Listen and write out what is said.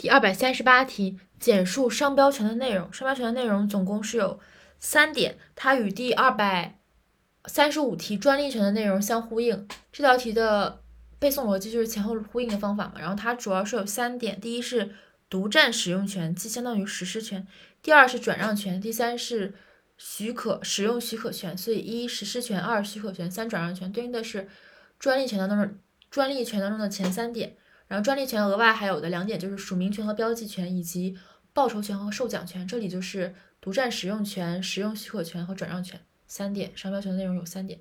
第二百三十八题，简述商标权的内容。商标权的内容总共是有三点，它与第二百三十五题专利权的内容相呼应。这道题的背诵逻辑就是前后呼应的方法嘛。然后它主要是有三点：第一是独占使用权，即相当于实施权；第二是转让权；第三是许可使用许可权。所以一实施权，二许可权，三转让权对应的是专利权当中专利权当中的前三点。然后专利权额外还有的两点就是署名权和标记权，以及报酬权和授奖权。这里就是独占使用权、使用许可权和转让权三点。商标权的内容有三点。